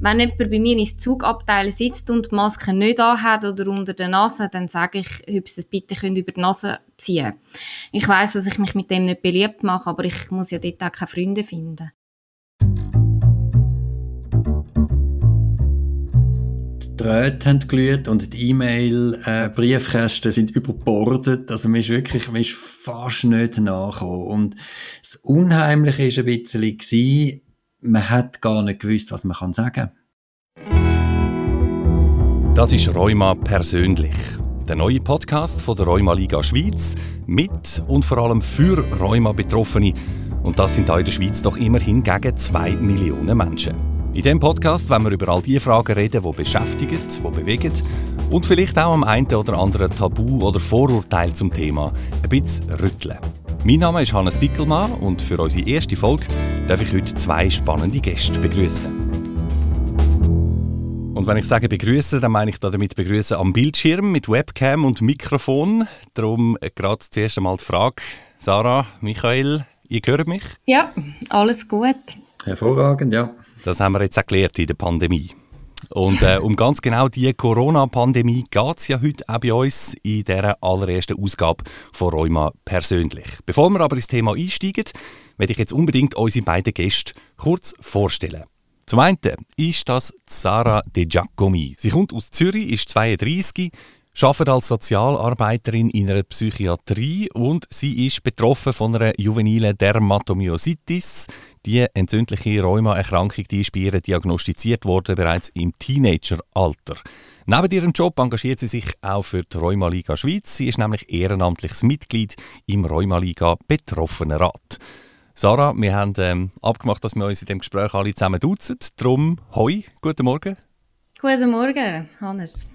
Wenn jemand bei mir ins Zugabteil sitzt und die Maske nicht anhat oder unter der Nase, dann sage ich, ob sie es bitte über die Nase ziehen Ich weiß, dass ich mich mit dem nicht beliebt mache, aber ich muss ja dort auch keine Freunde finden. Die Drähte haben glüht und die E-Mail-Briefkästen äh, sind überbordet. Also man ist wirklich man ist fast nicht nachgekommen. Und das Unheimliche war ein bisschen, man hat gar nicht gewusst, was man kann sagen Das ist Rheuma persönlich. Der neue Podcast von der Rheuma Liga Schweiz mit und vor allem für Rheuma-Betroffene. Und das sind hier in der Schweiz doch immerhin gegen zwei Millionen Menschen. In diesem Podcast wollen wir über all die Fragen reden, die beschäftigen, die bewegen und vielleicht auch am einen oder anderen Tabu oder Vorurteil zum Thema ein bisschen rütteln. Mein Name ist Hannes Dickelmann und für unsere erste Folge darf ich heute zwei spannende Gäste begrüßen. Und wenn ich sage begrüßen, dann meine ich damit begrüßen am Bildschirm mit Webcam und Mikrofon. Darum gerade zuerst einmal die Frage, Sarah, Michael, ihr hört mich? Ja, alles gut. Hervorragend, ja. Das haben wir jetzt erklärt in der Pandemie. Und äh, um ganz genau diese Corona-Pandemie geht es ja heute auch bei uns in dieser allerersten Ausgabe von Rheuma persönlich. Bevor wir aber ins Thema einsteigen, werde ich jetzt unbedingt unsere beiden Gäste kurz vorstellen. Zum einen ist das Sarah De Giacomi. Sie kommt aus Zürich, ist 32, arbeitet als Sozialarbeiterin in einer Psychiatrie und sie ist betroffen von einer juvenilen Dermatomyositis. Die entzündliche Rheumaerkrankung die ist bei ihr diagnostiziert worden bereits im Teenageralter. Neben ihrem Job engagiert sie sich auch für die Rheumaliga Schweiz. Sie ist nämlich ehrenamtliches Mitglied im Rheumaliga Betroffenenrat. Sarah, wir haben ähm, abgemacht, dass wir uns in dem Gespräch alle zusammen duzen. Darum, hoi, guten Morgen. Guten Morgen, Hannes.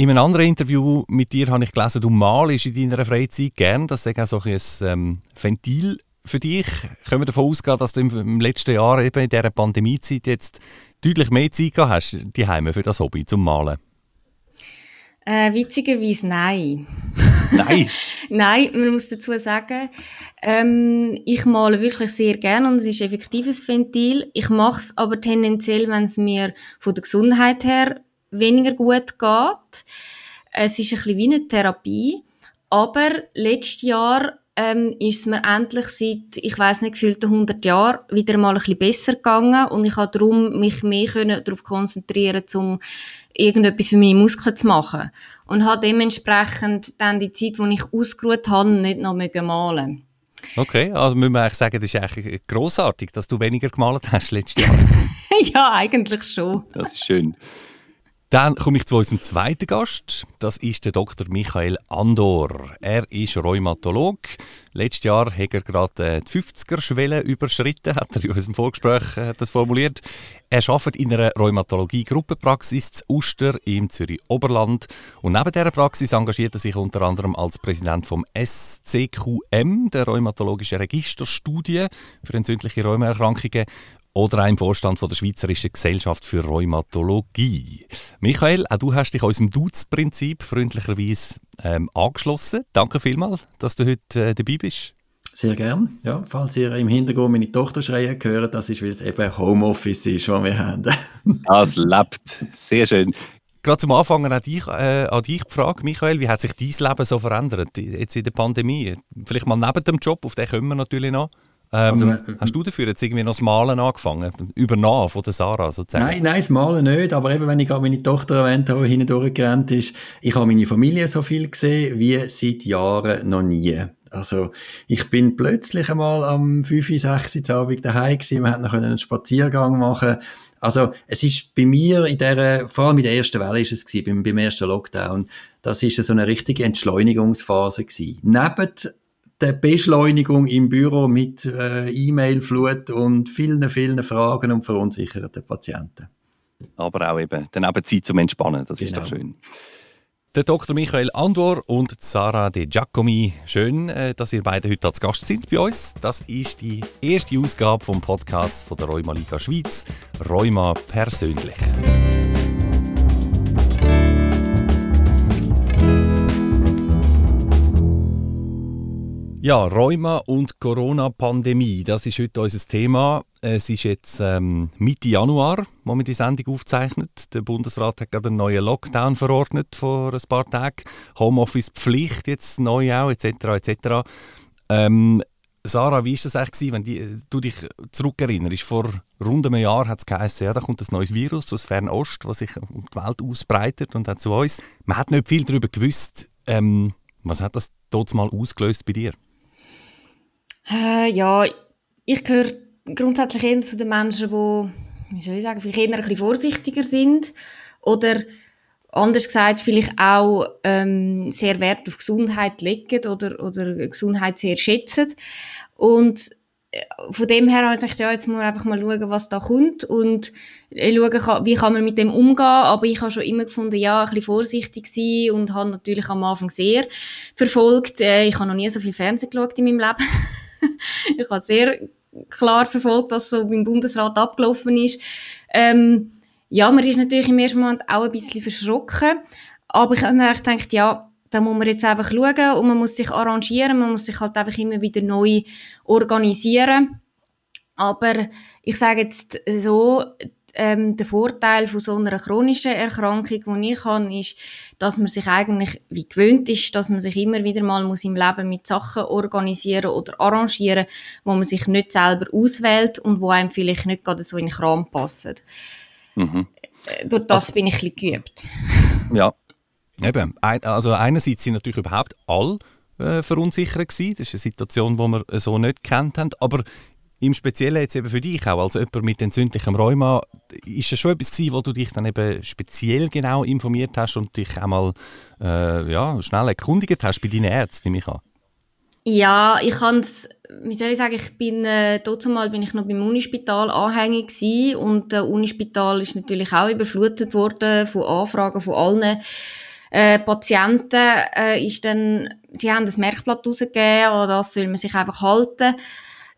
In einem anderen Interview mit dir habe ich gelesen, du malst in deiner Freizeit gern. Das ist auch so ein ähm, Ventil für dich. Können wir davon ausgehen, dass du im, letzten Jahr, eben in dieser Pandemiezeit, jetzt deutlich mehr Zeit gehabt hast, die Heime für das Hobby zum Malen? Äh, witzigerweise nein. Nein? nein, man muss dazu sagen, ähm, ich male wirklich sehr gerne und es ist effektiv ein Ventil. Ich mache es aber tendenziell, wenn es mir von der Gesundheit her weniger gut geht. Es ist ein bisschen wie eine Therapie. Aber letztes Jahr ähm, ist es mir endlich seit, ich weiß nicht, gefühlten 100 Jahren wieder mal ein bisschen besser gegangen und ich konnte darum mich mehr darauf konzentrieren, um irgendetwas für meine Muskeln zu machen. Und habe dementsprechend dann die Zeit, die ich ausgeruht habe, nicht noch malen Okay, also müssen wir eigentlich sagen, das ist eigentlich grossartig, dass du weniger gemalt hast letztes Jahr. ja, eigentlich schon. Das ist schön. Dann komme ich zu unserem zweiten Gast. Das ist der Dr. Michael Andor. Er ist Rheumatolog. Letztes Jahr hat er gerade äh, die 50er-Schwelle überschritten, hat er in unserem Vorgespräch äh, das formuliert. Er arbeitet in einer Rheumatologie-Gruppenpraxis zu Uster im Zürich-Oberland. Und neben dieser Praxis engagiert er sich unter anderem als Präsident vom SCQM, der Rheumatologischen Registerstudie für entzündliche Rheumaerkrankungen oder auch im Vorstand von der Schweizerischen Gesellschaft für Rheumatologie. Michael, auch du hast dich unserem Duz-Prinzip freundlicherweise ähm, angeschlossen. Danke vielmals, dass du heute äh, dabei bist. Sehr gern. Ja, falls ihr im Hintergrund meine Tochter schreien hört, das ist, weil es eben Homeoffice ist, was wir haben. das lebt. Sehr schön. Gerade zum Anfang an dich, äh, an dich die Frage, Michael, wie hat sich dein Leben so verändert jetzt in der Pandemie? Vielleicht mal neben dem Job, auf den kommen wir natürlich noch. Ähm, also, äh, hast du dafür jetzt irgendwie noch das Malen angefangen? Übernahmen von der Sarah sozusagen? Nein, nein, das Malen nicht. Aber eben, wenn ich gerade meine Tochter erwähnt habe, die hindurchgerannt ist, ich habe meine Familie so viel gesehen wie seit Jahren noch nie. Also, ich bin plötzlich einmal am 5, 6 Uhr Abend daheim gewesen. Wir konnten einen Spaziergang machen. Also, es ist bei mir in der, vor allem in der ersten Welle ist es gewesen, beim, beim ersten Lockdown, das ist so eine richtige Entschleunigungsphase gewesen. Neben der Beschleunigung im Büro mit äh, E-Mail-Flut und vielen, vielen Fragen und verunsicherten Patienten. Aber auch eben daneben Zeit zum Entspannen, das genau. ist doch genau. schön. Der Dr. Michael Andor und Sarah De Giacomi. Schön, äh, dass ihr beide heute als Gast sind bei uns. Das ist die erste Ausgabe vom Podcast von der Rheuma Liga Schweiz. Rheuma persönlich. Ja, Rheuma und Corona-Pandemie, das ist heute unser Thema. Es ist jetzt ähm, Mitte Januar, wo wir die Sendung aufzeichnet. Der Bundesrat hat gerade einen neuen Lockdown verordnet vor ein paar Tagen. Homeoffice-Pflicht jetzt neu auch, etc. etc. Ähm, Sarah, wie war das eigentlich, wenn die, du dich zurückerinnerst? Vor rund einem Jahr hat es geheißen, ja, da kommt ein neues Virus aus Fernost, das sich um die Welt ausbreitet und auch zu uns. Man hat nicht viel darüber gewusst. Ähm, was hat das dort mal ausgelöst bei dir? Äh, ja, ich gehöre grundsätzlich eher zu den Menschen, die, wie soll ich sagen, vielleicht eher ein bisschen vorsichtiger sind oder anders gesagt vielleicht auch ähm, sehr Wert auf Gesundheit legen oder, oder Gesundheit sehr schätzen. Und äh, von dem her habe ich gedacht, ja, jetzt muss man einfach mal schauen, was da kommt und äh, schauen, wie kann man mit dem umgehen. Aber ich habe schon immer gefunden, ja, ein bisschen vorsichtig sein und habe natürlich am Anfang sehr verfolgt. Äh, ich habe noch nie so viel Fernsehen geschaut in meinem Leben. ich habe sehr klar verfolgt, was so beim Bundesrat abgelaufen ist. Ähm, ja, man ist natürlich im ersten Moment auch ein bisschen verschrocken, aber ich habe gedacht, ja, da muss man jetzt einfach schauen und man muss sich arrangieren, man muss sich halt einfach immer wieder neu organisieren. Aber ich sage jetzt so, ähm, der Vorteil von so einer chronischen Erkrankung, die ich habe, ist, dass man sich eigentlich wie gewöhnt ist, dass man sich immer wieder mal muss im Leben mit Sachen organisieren oder arrangieren, wo man sich nicht selber auswählt und wo einem vielleicht nicht gerade so in den Kram passen. Mhm. Äh, durch das also, bin ich ein bisschen geübt. Ja, eben. Also einerseits sind natürlich überhaupt alle äh, verunsichert gewesen. Das ist eine Situation, die wir so nicht kennt haben. Aber im Speziellen jetzt eben für dich auch, als jemand mit entzündlichem Rheuma, ist es schon etwas gewesen, wo du dich dann eben speziell genau informiert hast und dich einmal äh, ja, schnell erkundigt hast bei deinen Ärzten, nehme? Ja, ich kann wie soll ich sagen, ich bin, äh, mal bin ich noch beim Unispital anhängig gewesen und der Unispital ist natürlich auch überflutet worden von Anfragen von allen äh, Patienten. Äh, ist dann, sie haben das Merkblatt rausgegeben, an das soll man sich einfach halten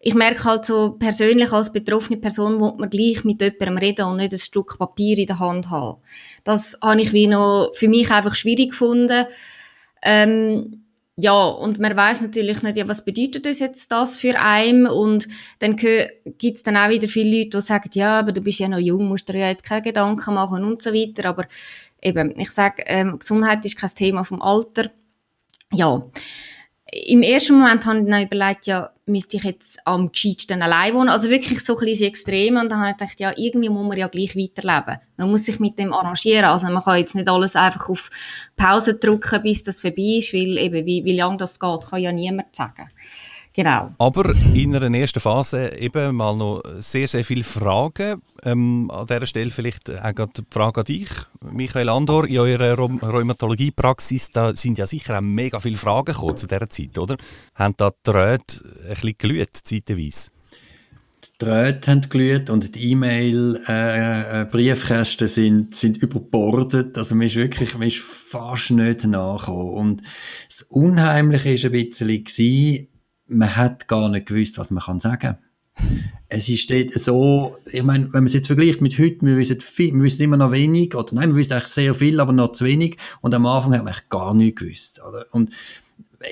ich merke halt so persönlich als betroffene Person, wo man gleich mit jemandem reden und nicht ein Stück Papier in der Hand haben. Das habe ich wie noch für mich einfach schwierig gefunden. Ähm, ja, und man weiß natürlich nicht, ja, was bedeutet das jetzt das für einen und dann gibt es dann auch wieder viele Leute, die sagen, ja, aber du bist ja noch jung, musst dir ja jetzt keine Gedanken machen und so weiter, aber eben, ich sage, ähm, Gesundheit ist kein Thema vom Alter. Ja, im ersten Moment habe ich dann überlegt, ja, müsste ich jetzt am gescheitsten allein wohnen. Also wirklich so ein bisschen extrem. Und dann habe ich gedacht, ja, irgendwie muss man ja gleich weiterleben. Man muss sich mit dem arrangieren. Also man kann jetzt nicht alles einfach auf Pause drücken, bis das vorbei ist, weil eben, wie, wie lange das geht, kann ja niemand sagen. Genau. Aber in einer ersten Phase eben mal noch sehr, sehr viele Fragen. Ähm, an dieser Stelle vielleicht auch gerade die Frage an dich, Michael Andor. In eurer Rheumatologiepraxis da sind ja sicher auch mega viele Fragen gekommen zu dieser Zeit, oder? Haben da die Drähte ein bisschen glüht, zeitweise? Die Drähte haben glüht und die E-Mail-Briefkästen äh, äh sind, sind überbordet. Also man ist wirklich man ist fast nicht nachgekommen. Und das Unheimliche war ein bisschen, man hat gar nicht gewusst, was man kann sagen es ist dort so, ich meine, wenn man es jetzt vergleicht mit heute, wir wissen, viel, wir wissen immer noch wenig, oder nein, wir wissen eigentlich sehr viel, aber noch zu wenig, und am Anfang hat man eigentlich gar nichts gewusst, oder? Und,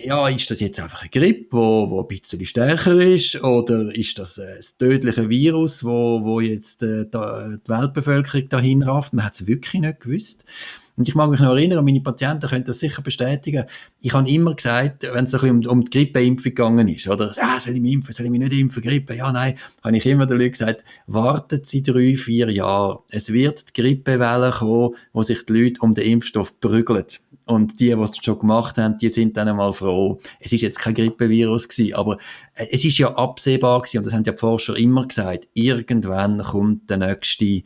ja, ist das jetzt einfach eine Grippe, wo, wo ein bisschen stärker ist, oder ist das ein tödliches Virus, wo, wo jetzt äh, die Weltbevölkerung dahin rafft? Man hat es wirklich nicht gewusst. Und ich mag mich noch erinnern, meine Patienten können das sicher bestätigen. Ich habe immer gesagt, wenn es um, um die Grippeimpfung gegangen ist, oder, ah, soll ich mich impfen, soll ich mich nicht impfen, Grippe? Ja, nein, habe ich immer den Leuten gesagt, warten Sie drei, vier Jahre. Es wird die Grippewelle kommen, wo sich die Leute um den Impfstoff prügeln. Und die, die es schon gemacht haben, die sind dann einmal froh. Es ist jetzt kein Grippevirus gewesen, aber es ist ja absehbar gewesen, und das haben ja die Forscher immer gesagt, irgendwann kommt der nächste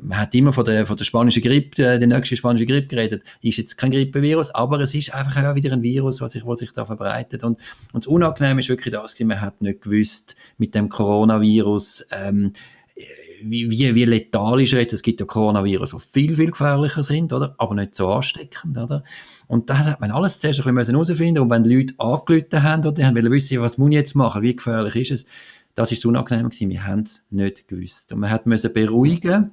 man hat immer von der, von der spanischen Grippe, äh, der nächsten spanischen Grippe geredet, ist jetzt kein Grippevirus, aber es ist einfach auch wieder ein Virus, was sich, was sich da verbreitet. Und, und das Unangenehme ist wirklich das, man hat nicht gewusst, mit dem Coronavirus, ähm, wie, wie, wie letal ist er jetzt? Es gibt ja Coronavirus, die viel, viel gefährlicher sind, oder? Aber nicht so ansteckend, oder? Und das hat man alles zuerst ein bisschen herausfinden Und wenn die Leute angelötet haben, oder die haben wissen, was muss ich jetzt machen? Wie gefährlich ist es? Das ist unangenehm gewesen. Wir haben es nicht gewusst. Und man hat müssen beruhigen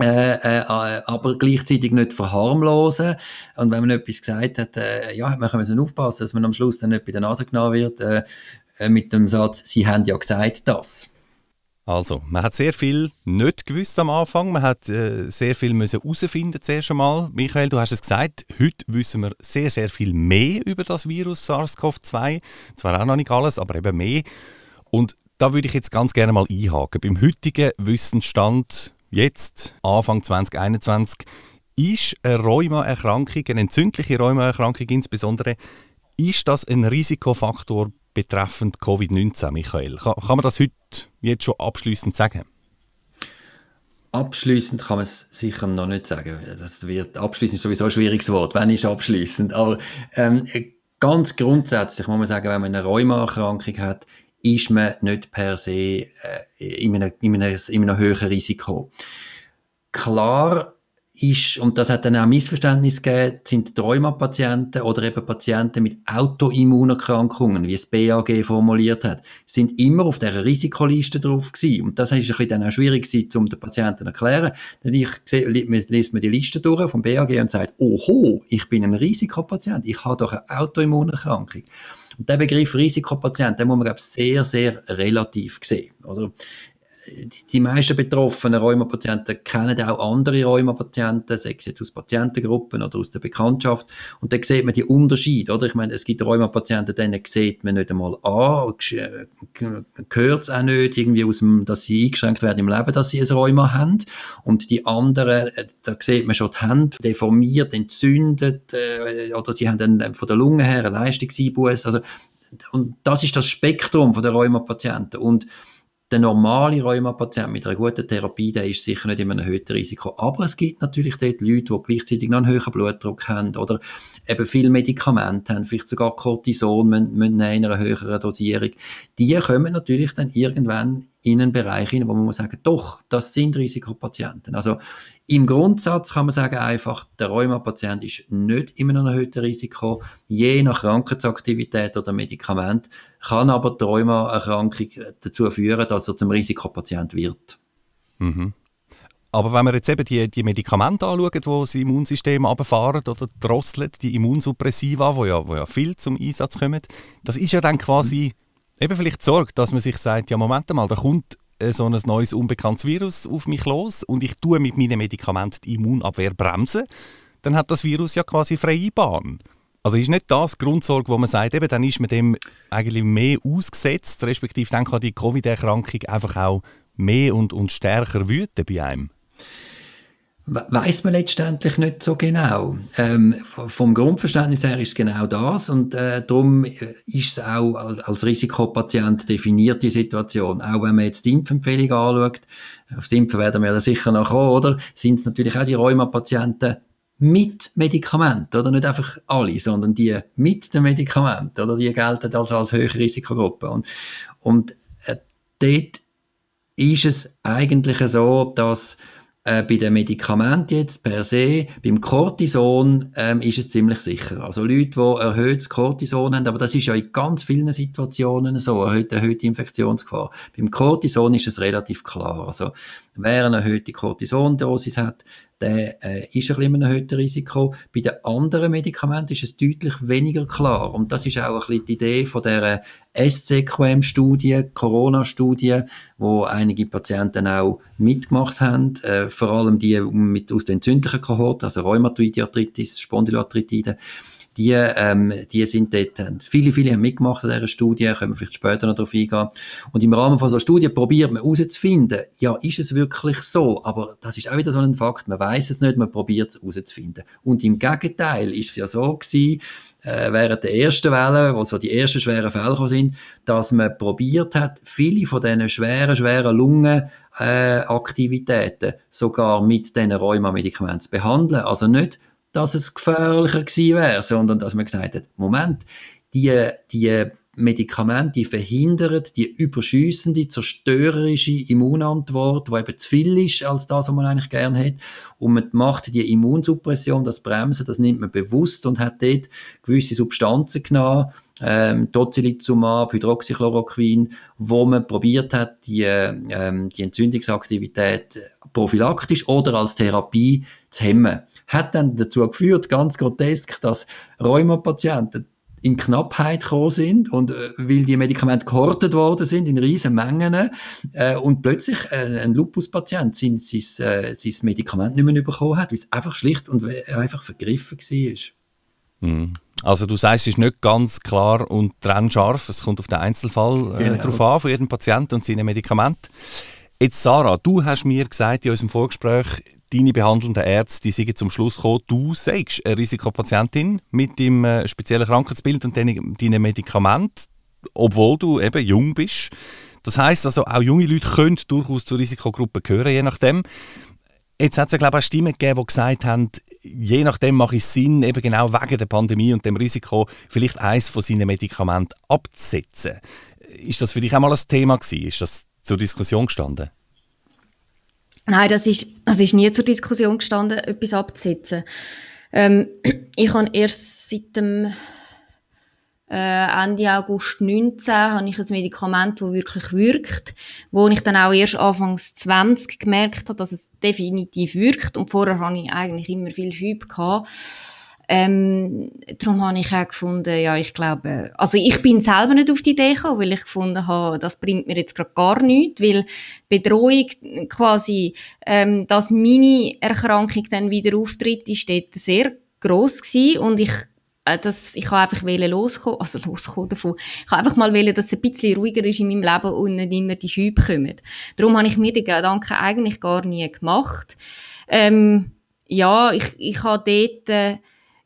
äh, äh, aber gleichzeitig nicht verharmlosen. Und wenn man etwas gesagt hat, äh, ja, man muss aufpassen, dass man am Schluss dann nicht bei der Nase genommen wird, äh, äh, mit dem Satz, Sie haben ja gesagt das. Also, man hat sehr viel nicht gewusst am Anfang. Man hat äh, sehr viel müssen herausfinden zuerst einmal. Michael, du hast es gesagt, heute wissen wir sehr, sehr viel mehr über das Virus SARS-CoV-2. Zwar auch noch nicht alles, aber eben mehr. Und da würde ich jetzt ganz gerne mal einhaken. Beim heutigen Wissensstand, jetzt, Anfang 2021, ist eine Rheumaerkrankung, eine entzündliche Rheumaerkrankung insbesondere, ist das ein Risikofaktor betreffend Covid-19, Michael? Kann, kann, man das heute jetzt schon abschließend sagen? Abschließend kann man es sicher noch nicht sagen. Das wird abschließend ist sowieso ein schwieriges Wort. Wenn ist abschließend? Aber ähm, ganz grundsätzlich muss man sagen, wenn man eine Rheumaerkrankung hat, ist man nicht per se äh, in, einem, in, einem, in einem höheren Risiko. Klar ist, und das hat dann auch Missverständnis gegeben, sind Rheumapatienten oder eben Patienten mit Autoimmunerkrankungen, wie es BAG formuliert hat, sind immer auf dieser Risikoliste drauf gewesen. Und das ist ein bisschen dann auch schwierig gewesen, um den Patienten zu erklären. Denn ich lese mir die Liste durch vom BAG und sage, oho, ich bin ein Risikopatient, ich habe doch eine Autoimmunerkrankung. Und der Begriff Risikopatient, den muss man, glaube ich, sehr, sehr relativ sehen. Oder? Die meisten betroffenen Rheumapatienten kennen auch andere Rheumapatienten, sei es jetzt aus Patientengruppen oder aus der Bekanntschaft. Und dann sieht man die Unterschiede, oder? Ich meine, es gibt Rheumapatienten, denen sieht man nicht einmal an, gehört es auch nicht irgendwie aus dem, dass sie eingeschränkt werden im Leben, dass sie ein Rheuma haben. Und die anderen, äh, da sieht man schon die Hände deformiert, entzündet, äh, oder sie haben dann von der Lunge her eine Leistungseinbuß. Also, und das ist das Spektrum von der Rheumapatienten. Und der normale Rheumapatient mit einer guten Therapie, der ist sicher nicht in einem erhöhten Risiko. Aber es gibt natürlich dort Leute, die gleichzeitig noch einen höheren Blutdruck haben oder eben viel Medikamente haben, vielleicht sogar Cortison müssen, müssen in einer höheren Dosierung. Die kommen natürlich dann irgendwann in einen Bereich hinein, wo man muss sagen, doch, das sind Risikopatienten. Also im Grundsatz kann man sagen einfach, der Rheumapatient ist nicht in einem erhöhten Risiko. Je nach Krankheitsaktivität oder Medikament kann aber die Rheumaerkrankung dazu führen, dass er zum Risikopatient wird. Mhm. Aber wenn wir jetzt eben die, die Medikamente anschauen, die das Immunsystem abfahren oder drosseln, die Immunsuppressiva, die ja, wo ja viel zum Einsatz kommen, das ist ja dann quasi mhm. Eben vielleicht Sorge, dass man sich sagt, ja Moment mal, da kommt äh, so ein neues unbekanntes Virus auf mich los und ich tue mit meinen Medikamenten die Immunabwehr bremsen, dann hat das Virus ja quasi freie Bahn. Also ist nicht das Grundsorge, wo man sagt, eben, dann ist man dem eigentlich mehr ausgesetzt, respektive dann kann die Covid-Erkrankung einfach auch mehr und, und stärker wüten bei einem? Weiß man letztendlich nicht so genau. Ähm, vom Grundverständnis her ist es genau das und äh, darum ist es auch als, Risikopatient definiert die Situation. Auch wenn man jetzt die Impfempfehlung anschaut, aufs Impfen werden wir ja sicher noch kommen, oder? Sind es natürlich auch die Rheumapatienten mit Medikament, oder? Nicht einfach alle, sondern die mit dem Medikament, oder? Die gelten also als höhere Risikogruppe. Und, und äh, dort ist es eigentlich so, dass äh, bei den Medikamenten jetzt per se, beim Cortison ähm, ist es ziemlich sicher. Also Leute, die erhöhtes Cortison haben, aber das ist ja in ganz vielen Situationen so, erhöhte, erhöhte Infektionsgefahr. Beim Cortison ist es relativ klar. Also wer eine erhöhte Cortisondosis hat, der äh, ist ein bisschen ein erhöhtes Risiko. Bei den anderen Medikamenten ist es deutlich weniger klar. Und das ist auch ein bisschen die Idee von der SCQM-Studie, Corona-Studie, wo einige Patienten auch mitgemacht haben, äh, vor allem die mit, aus den entzündlichen Kohorten, also Rheumatoide Arthritis, die, ähm, die sind dort, viele, viele haben mitgemacht an dieser Studie, können wir vielleicht später noch darauf eingehen. Und im Rahmen von so einer Studie probiert man herauszufinden, ja, ist es wirklich so? Aber das ist auch wieder so ein Fakt, man weiß es nicht, man probiert es herauszufinden. Und im Gegenteil ist es ja so gewesen, äh, während der ersten Welle, wo so die ersten schweren Fälle sind, dass man probiert hat, viele von diesen schweren, schweren Lungenaktivitäten äh, sogar mit diesen Rheuma-Medikamenten zu behandeln. Also nicht dass es gefährlicher gewesen wäre, sondern dass man gesagt hat, Moment, die, die Medikamente verhindern die überschüssende, zerstörerische Immunantwort, die eben zu viel ist als das, was man eigentlich gerne hat. Und man macht die Immunsuppression, das Bremsen, das nimmt man bewusst und hat dort gewisse Substanzen genommen, ähm, Tocilizumab, Hydroxychloroquin, wo man probiert hat, die, ähm, die Entzündungsaktivität prophylaktisch oder als Therapie zu hemmen. Hat dann dazu geführt, ganz grotesk, dass Rheumapatienten in Knappheit gekommen sind und äh, weil die Medikamente gehortet worden sind in riesen Mengen äh, und plötzlich äh, ein Lupus-Patient sein, sein, äh, sein Medikament nicht mehr bekommen hat, weil es einfach schlicht und einfach vergriffen war. Mhm. Also du sagst, es ist nicht ganz klar und trennscharf, es kommt auf den Einzelfall äh, genau. drauf an, von jedem Patienten und seinen Medikamenten. Jetzt Sarah, du hast mir gesagt in unserem Vorgespräch, deine behandelnden Ärzte die sind zum Schluss gekommen, du sagst eine Risikopatientin mit dem äh, speziellen Krankheitsbild und deinen Medikamenten, obwohl du eben jung bist. Das heißt also, auch junge Leute können durchaus zur Risikogruppe gehören, je nachdem. Jetzt hat es ja, glaube ich, auch Stimmen gegeben, die gesagt haben, je nachdem mache es Sinn, eben genau wegen der Pandemie und dem Risiko, vielleicht eines von seinen Medikamenten abzusetzen. Ist das für dich auch mal ein Thema gewesen? Ist das zur Diskussion gestanden? Nein, das ist, das ist nie zur Diskussion gestanden, etwas abzusetzen. Ähm, ich habe erst seit dem äh, Ende August 19 habe ich ein Medikament, das wirklich wirkt, wo ich dann auch erst Anfangs 20 gemerkt habe, dass es definitiv wirkt und vorher habe ich eigentlich immer viel Schübe. Ähm, darum habe ich auch gefunden, ja, ich glaube, also ich bin selber nicht auf die Idee gekommen, weil ich gefunden habe, das bringt mir jetzt gerade gar nichts, weil Bedrohung quasi, ähm, dass meine Erkrankung dann wieder auftritt, ist dort sehr gross gewesen und ich äh, das, ich habe einfach loskommen, also loskommen davon. Ich habe einfach mal wollen, dass es ein bisschen ruhiger ist in meinem Leben und nicht immer die Schübe kommen. Darum habe ich mir die Gedanken eigentlich gar nie gemacht. Ähm, ja, ich, ich habe dort, äh,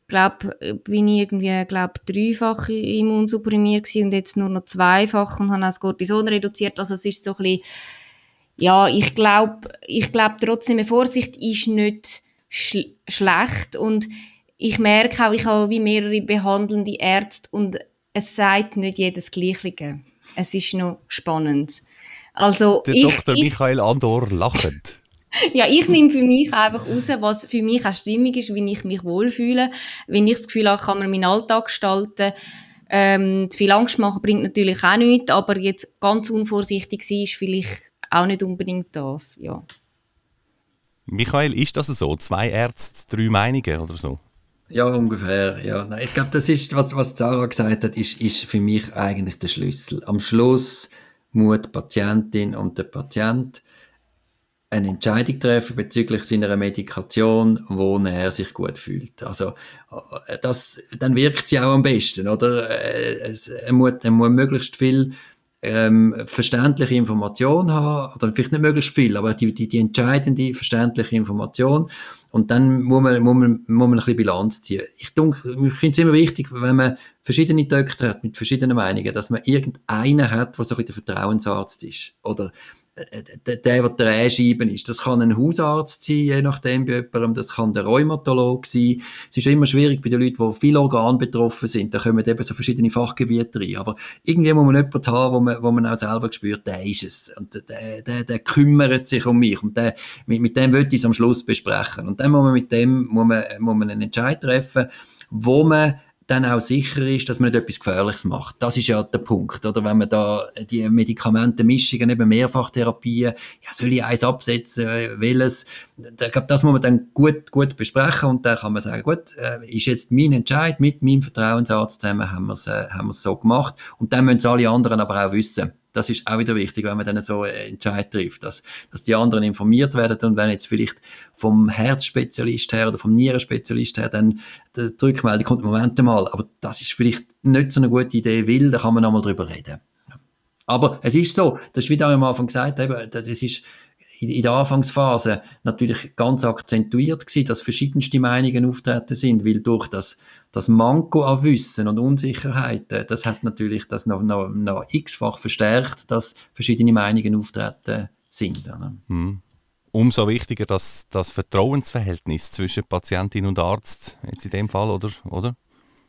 glaube bin ich irgendwie glaub dreifach immunsupprimiert gewesen und jetzt nur noch zweifach und habe auch das Cortison reduziert. Also es ist so ein bisschen, ja, ich glaube, ich glaube trotzdem, Vorsicht ist nicht schl schlecht und ich merke auch, ich habe wie mehrere behandelnde Ärzte und es sagt nicht jedes Gleiche. Es ist noch spannend. Also Der ich, Dr. Michael Andor lachend. Ja, ich nehme für mich einfach raus, was für mich auch stimmig ist, wie ich mich wohlfühle. Wenn ich das Gefühl habe, kann man meinen Alltag gestalten. Ähm, zu viel Angst machen bringt natürlich auch nichts, aber jetzt ganz unvorsichtig sein ist vielleicht auch nicht unbedingt das, ja. Michael, ist das so? Zwei Ärzte, drei Meinungen oder so? Ja, ungefähr. Ja. Ich glaube, das ist, was, was Sarah gesagt hat, ist, ist für mich eigentlich der Schlüssel. Am Schluss muss die Patientin und der Patient eine Entscheidung treffen bezüglich seiner Medikation, wo er sich gut fühlt. Also das, dann wirkt sie auch am besten, oder? Es, er, muss, er muss möglichst viel ähm, verständliche Information haben, oder vielleicht nicht möglichst viel, aber die, die, die entscheidende verständliche Information und dann muss man, muss man, muss man ein bisschen Bilanz ziehen. Ich, ich finde es immer wichtig, wenn man verschiedene Doktor hat mit verschiedenen Meinungen, dass man irgendeinen hat, der so ein bisschen der Vertrauensarzt ist. Oder der, der, der Drehscheiben ist. Das kann ein Hausarzt sein, je nachdem bei jemandem, das kann der Rheumatolog sein. Es ist immer schwierig bei den Leuten, die viel Organ betroffen sind, da kommen eben so verschiedene Fachgebiete rein. Aber irgendwie muss man jemanden haben, wo man, wo man auch selber spürt, der ist es. Und der, der, der kümmert sich um mich. Und der, mit, mit dem will ich es am Schluss besprechen. Und dann muss man mit dem, muss man, muss man einen Entscheid treffen, wo man dann auch sicher ist, dass man nicht etwas Gefährliches macht. Das ist ja der Punkt, oder? Wenn man da die Medikamentenmischungen, eben Mehrfachtherapien, ja, soll ich eins absetzen, welches? Ich glaube, das muss man dann gut, gut besprechen und dann kann man sagen, gut, äh, ist jetzt mein Entscheid mit meinem Vertrauensarzt zusammen, haben wir es, äh, haben wir es so gemacht. Und dann müssen es alle anderen aber auch wissen. Das ist auch wieder wichtig, wenn man dann so einen Entscheid trifft, dass, dass die anderen informiert werden und wenn jetzt vielleicht vom Herzspezialist her oder vom Nierenspezialist her dann die Rückmeldung kommt, Moment mal, aber das ist vielleicht nicht so eine gute Idee, weil da kann man nochmal drüber reden. Aber es ist so, das ist wie am Anfang gesagt, eben, das ist, in der Anfangsphase natürlich ganz akzentuiert gewesen, dass verschiedenste Meinungen auftreten sind, weil durch das, das Manko an Wissen und Unsicherheit, das hat natürlich das noch, noch, noch x-fach verstärkt, dass verschiedene Meinungen auftreten sind. Mhm. Umso wichtiger dass das Vertrauensverhältnis zwischen Patientin und Arzt, jetzt in dem Fall, oder? oder?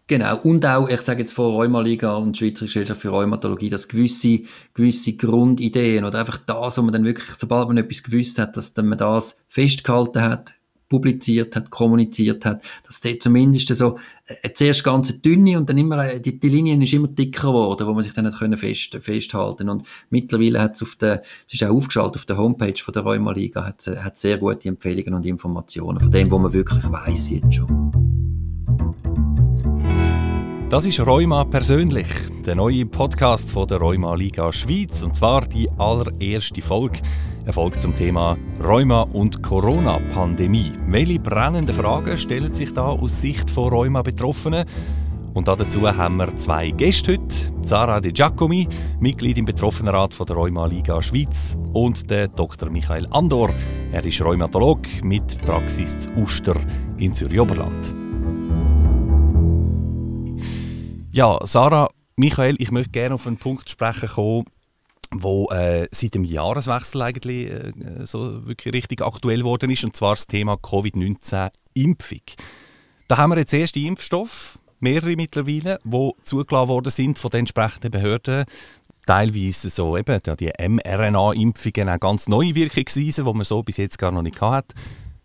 Genau, und auch, ich sage jetzt von Rheumaliga und Schweizerische Gesellschaft für Rheumatologie, dass gewisse, gewisse Grundideen oder einfach das, wo man dann wirklich, sobald man etwas gewusst hat, dass dann man das festgehalten hat, publiziert hat, kommuniziert hat, dass der zumindest so äh, zuerst ganz dünne und dann immer, äh, die, die Linien ist immer dicker geworden, wo man sich dann nicht können fest, festhalten und mittlerweile hat es auf der, es ist auch aufgeschaltet auf der Homepage von der Rheuma Liga, hat, hat sehr gute Empfehlungen und Informationen von dem, was man wirklich weiß jetzt schon. Das ist Rheuma persönlich, der neue Podcast von der Rheuma Liga Schweiz und zwar die allererste Folge. Eine Folge zum Thema Rheuma und Corona-Pandemie. Welche brennenden Fragen stellen sich da aus Sicht von Rheuma-Betroffenen? Und dazu haben wir zwei Gäste heute. Sarah De Giacomi, Mitglied im Betroffenenrat von der Rheuma Liga Schweiz und der Dr. Michael Andor. Er ist Rheumatolog mit Praxis zu Uster in Zürich-Oberland. Ja, Sarah, Michael, ich möchte gerne auf einen Punkt sprechen kommen, wo äh, seit dem Jahreswechsel eigentlich äh, so wirklich richtig aktuell geworden ist, und zwar das Thema Covid-19-Impfung. Da haben wir jetzt erste Impfstoff, mehrere mittlerweile, die zugelassen worden sind von den entsprechenden Behörden. Teilweise so eben die mRNA-Impfungen, auch ganz neue Wirkungsweisen, die man so bis jetzt gar noch nicht hatte.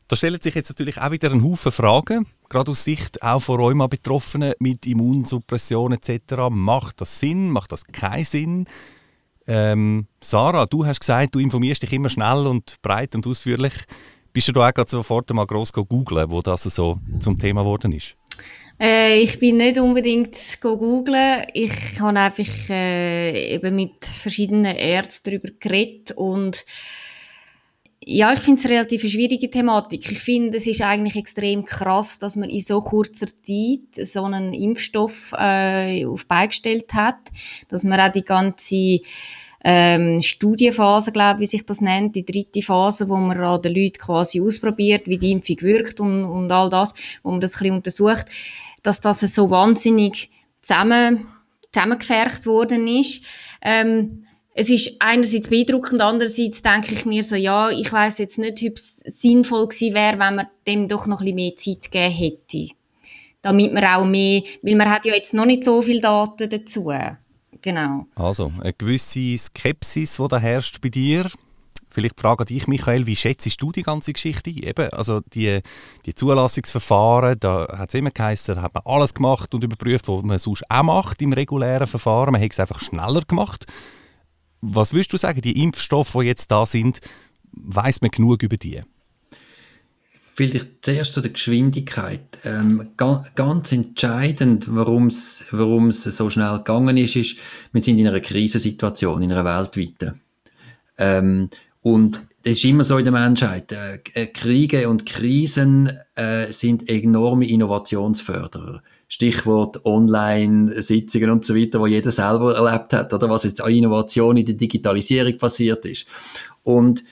Da stellen sich jetzt natürlich auch wieder ein Haufen Fragen gerade aus Sicht auch von Rheuma-Betroffenen mit Immunsuppression etc. Macht das Sinn? Macht das keinen Sinn? Ähm, Sarah, du hast gesagt, du informierst dich immer schnell und breit und ausführlich. Bist du da auch sofort mal gross googeln, wo das so zum Thema geworden ist? Äh, ich bin nicht unbedingt googeln. Ich habe einfach äh, eben mit verschiedenen Ärzten darüber geredet und ja, ich finde es eine relativ schwierige Thematik. Ich finde, es ist eigentlich extrem krass, dass man in so kurzer Zeit so einen Impfstoff äh, auf beigestellt hat, dass man auch die ganze ähm, Studienphase, glaube wie sich das nennt, die dritte Phase, wo man an den Leuten quasi ausprobiert, wie die Impfung wirkt und, und all das, wo man das ein bisschen untersucht, dass das so wahnsinnig zusammen, zusammengefärbt worden ist. Ähm, es ist einerseits beeindruckend, andererseits denke ich mir so, ja, ich weiß jetzt nicht, ob es sinnvoll gewesen wäre, wenn man dem doch noch ein bisschen mehr Zeit gegeben hätte. Damit man auch mehr, weil man hat ja jetzt noch nicht so viele Daten dazu. Genau. Also, eine gewisse Skepsis, die da herrscht bei dir. Vielleicht frage dich, Michael, wie schätzt du die ganze Geschichte Eben, also die, die Zulassungsverfahren, da hat es immer geheißen, da hat man alles gemacht und überprüft, was man sonst auch macht im regulären Verfahren. Man hat es einfach schneller gemacht. Was würdest du sagen, die Impfstoffe, die jetzt da sind, weiß man genug über die? Vielleicht zuerst zu der Geschwindigkeit. Ähm, ga, ganz entscheidend, warum es so schnell gegangen ist, ist, wir sind in einer Krisensituation, in einer weltweiten. Ähm, und das ist immer so in der Menschheit. Äh, Kriege und Krisen äh, sind enorme Innovationsförderer. Stichwort Online-Sitzungen und so weiter, wo jeder selber erlebt hat, oder was jetzt an Innovation in der Digitalisierung passiert ist. Und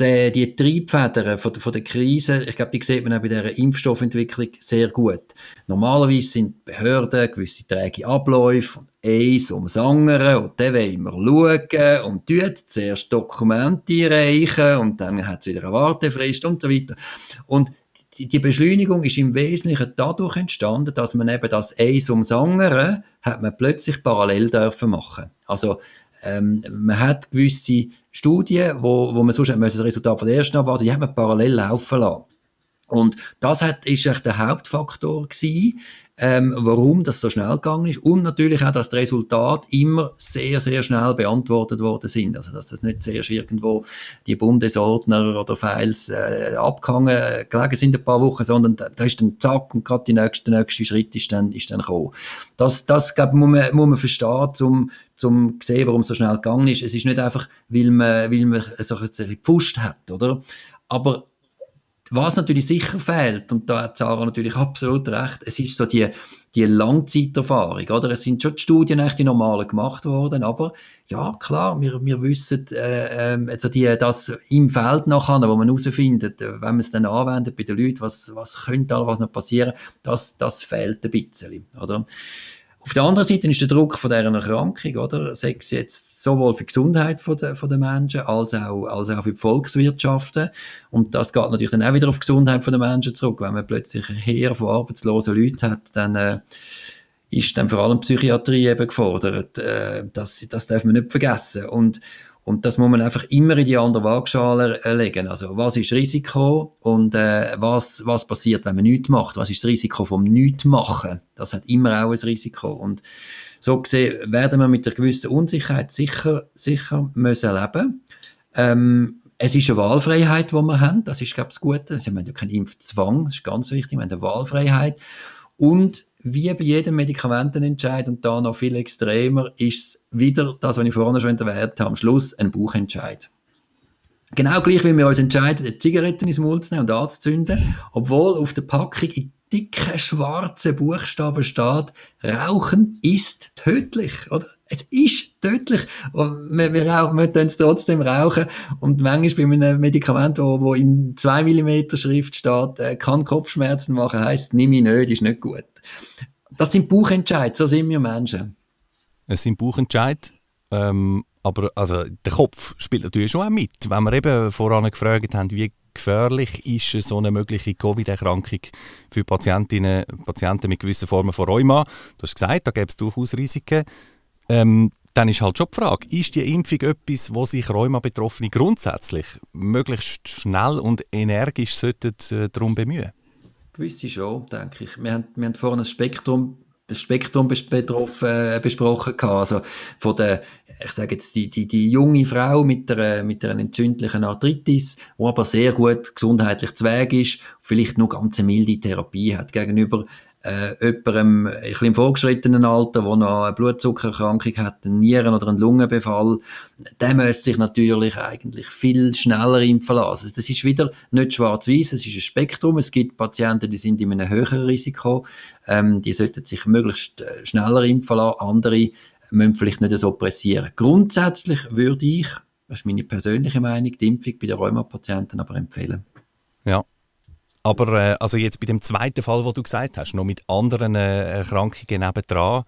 die, die Triebfedern von, von der Krise, ich glaube, die sieht man auch bei dieser Impfstoffentwicklung sehr gut. Normalerweise sind Behörden gewisse träge Abläufe und eins ums andere und dann wollen wir schauen und tun zuerst Dokumente einreichen und dann hat es wieder eine Wartefrist und so weiter. Und die Beschleunigung ist im Wesentlichen dadurch entstanden, dass man eben das Eins ums andere hat man plötzlich parallel dürfen machen. Also ähm, man hat gewisse Studien, wo, wo man sonst das Resultat von der ersten abwarten, die hat man parallel laufen lassen. Und das hat, ist der Hauptfaktor gewesen, ähm, warum das so schnell gegangen ist und natürlich auch, dass die Resultate immer sehr, sehr schnell beantwortet worden sind. Also, dass das nicht zuerst irgendwo die Bundesordner oder Files äh, abgehangen äh, gelegen sind ein paar Wochen, sondern da, da ist dann zack und gerade der nächste, nächste Schritt ist dann, ist dann gekommen. Das, das glaub, muss, man, muss man verstehen, um zum sehen, warum es so schnell gegangen ist. Es ist nicht einfach, weil man, weil man so ein bisschen gepfuscht hat, oder? Aber was natürlich sicher fehlt, und da hat Sarah natürlich absolut recht, es ist so die, die Langzeiterfahrung, oder? Es sind schon die Studien echt die normalen gemacht worden, aber ja, klar, wir, wir wissen, äh, äh, also die, das im Feld nachher, wo man herausfindet, äh, wenn man es dann anwendet bei den Leuten, was, was könnte da was noch passieren, das, das fehlt ein bisschen, oder? Auf der anderen Seite ist der Druck von dieser Erkrankung, oder? Sei es jetzt sowohl für die Gesundheit von der, von der Menschen als auch, als auch für die Volkswirtschaften. Und das geht natürlich dann auch wieder auf die Gesundheit von der Menschen zurück. Wenn man plötzlich ein Heer von arbeitslosen Leuten hat, dann, äh, ist dann vor allem Psychiatrie eben gefordert. Äh, das, das darf man nicht vergessen. Und, Und das muss man einfach immer in die andere Waagschale legen. Also, was ist Risiko und äh, was, was passiert, wenn man nichts macht? Was ist das Risiko vom Nichtmachen? Das hat immer auch ein Risiko. Und so gesehen werden wir mit einer gewissen Unsicherheit sicher, sicher müssen leben. Ähm, es ist eine Wahlfreiheit, die wir haben. Das ist, glaube ich, das Gute. Also, wir haben ja keinen Impfzwang. Das ist ganz wichtig. Wir haben eine Wahlfreiheit. Und wie bei jedem Medikamentenentscheid und da noch viel extremer, ist es wieder das, was ich vorhin schon erwähnt habe, am Schluss ein Buchentscheid. Genau gleich, wie wir uns entscheiden, Zigaretten ins Mund zu nehmen und anzuzünden, obwohl auf der Packung in dicken schwarzen Buchstaben steht, Rauchen ist tödlich, oder? Es ist tödlich. Und wir, wir, rauchen, wir es trotzdem rauchen. Und manchmal bei einem Medikament, wo, wo in 2 mm Schrift steht, äh, kann Kopfschmerzen machen, heisst, nimm ich nicht, ist nicht gut. Das sind Buchentscheid, so sind wir Menschen. Es sind Buchentscheid, ähm, aber also, der Kopf spielt natürlich schon auch mit. Wenn wir eben voran gefragt haben, wie gefährlich ist so eine mögliche Covid-Erkrankung für Patientinnen Patienten mit gewissen Formen von Rheuma? Du hast gesagt, da gäbe es durchaus Risiken. Ähm, dann ist halt schon die Frage, ist die Impfung etwas, wo sich Rheuma-Betroffene grundsätzlich möglichst schnell und energisch sollten, äh, darum bemühen? Gewisse schon, denke ich. Wir haben, wir haben vorhin ein Spektrum das Spektrum betroffen, äh, besprochen gehabt. Also von der, ich sage jetzt, die, die, die junge Frau mit der, mit einer entzündlichen Arthritis, die aber sehr gut gesundheitlich zu Weg ist, vielleicht nur ganz eine milde Therapie hat, gegenüber äh, jemandem ein im vorgeschrittenen Alter, der noch eine Blutzuckererkrankung hat, einen Nieren- oder einen Lungenbefall, der müsste sich natürlich eigentlich viel schneller impfen lassen. Also das ist wieder nicht schwarz-weiß, es ist ein Spektrum. Es gibt Patienten, die sind in einem höheren Risiko, ähm, die sollten sich möglichst äh, schneller impfen lassen, andere müssen vielleicht nicht so pressieren. Grundsätzlich würde ich, das ist meine persönliche Meinung, die Impfung bei den Rheumapatienten aber empfehlen. Ja, aber äh, also jetzt bei dem zweiten Fall, wo du gesagt hast, noch mit anderen äh, Erkrankungen nebendran,